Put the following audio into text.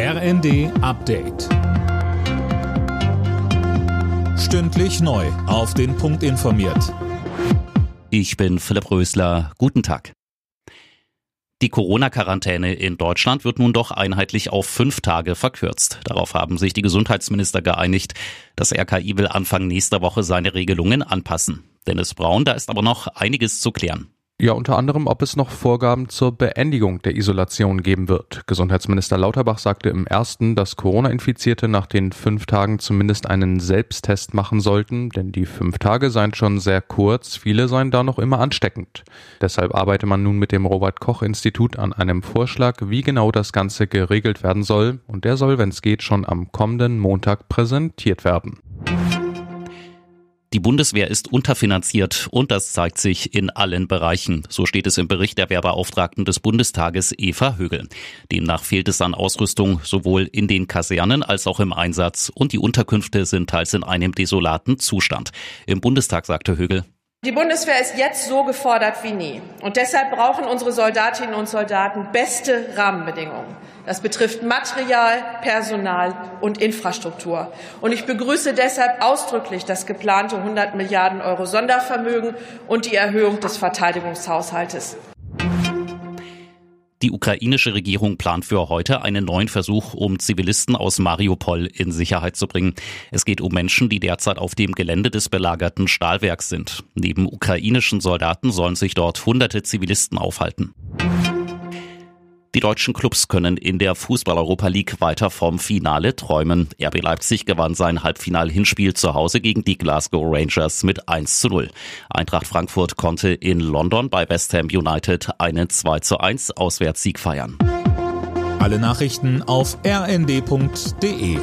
RND Update. Stündlich neu. Auf den Punkt informiert. Ich bin Philipp Rösler. Guten Tag. Die Corona-Quarantäne in Deutschland wird nun doch einheitlich auf fünf Tage verkürzt. Darauf haben sich die Gesundheitsminister geeinigt. Das RKI will Anfang nächster Woche seine Regelungen anpassen. Dennis Braun, da ist aber noch einiges zu klären. Ja, unter anderem, ob es noch Vorgaben zur Beendigung der Isolation geben wird. Gesundheitsminister Lauterbach sagte im ersten, dass Corona-Infizierte nach den fünf Tagen zumindest einen Selbsttest machen sollten, denn die fünf Tage seien schon sehr kurz, viele seien da noch immer ansteckend. Deshalb arbeite man nun mit dem Robert-Koch-Institut an einem Vorschlag, wie genau das Ganze geregelt werden soll, und der soll, wenn es geht, schon am kommenden Montag präsentiert werden. Die Bundeswehr ist unterfinanziert und das zeigt sich in allen Bereichen. So steht es im Bericht der Wehrbeauftragten des Bundestages Eva Högel. Demnach fehlt es an Ausrüstung sowohl in den Kasernen als auch im Einsatz und die Unterkünfte sind teils in einem desolaten Zustand. Im Bundestag sagte Högel, die Bundeswehr ist jetzt so gefordert wie nie. Und deshalb brauchen unsere Soldatinnen und Soldaten beste Rahmenbedingungen. Das betrifft Material, Personal und Infrastruktur. Und ich begrüße deshalb ausdrücklich das geplante 100 Milliarden Euro Sondervermögen und die Erhöhung des Verteidigungshaushaltes. Die ukrainische Regierung plant für heute einen neuen Versuch, um Zivilisten aus Mariupol in Sicherheit zu bringen. Es geht um Menschen, die derzeit auf dem Gelände des belagerten Stahlwerks sind. Neben ukrainischen Soldaten sollen sich dort hunderte Zivilisten aufhalten. Die deutschen Clubs können in der Fußball-Europa League weiter vom Finale träumen. RB Leipzig gewann sein Halbfinal-Hinspiel zu Hause gegen die Glasgow Rangers mit 1 zu 0. Eintracht Frankfurt konnte in London bei West Ham United einen 2 zu 1 Auswärtssieg feiern. Alle Nachrichten auf rnd.de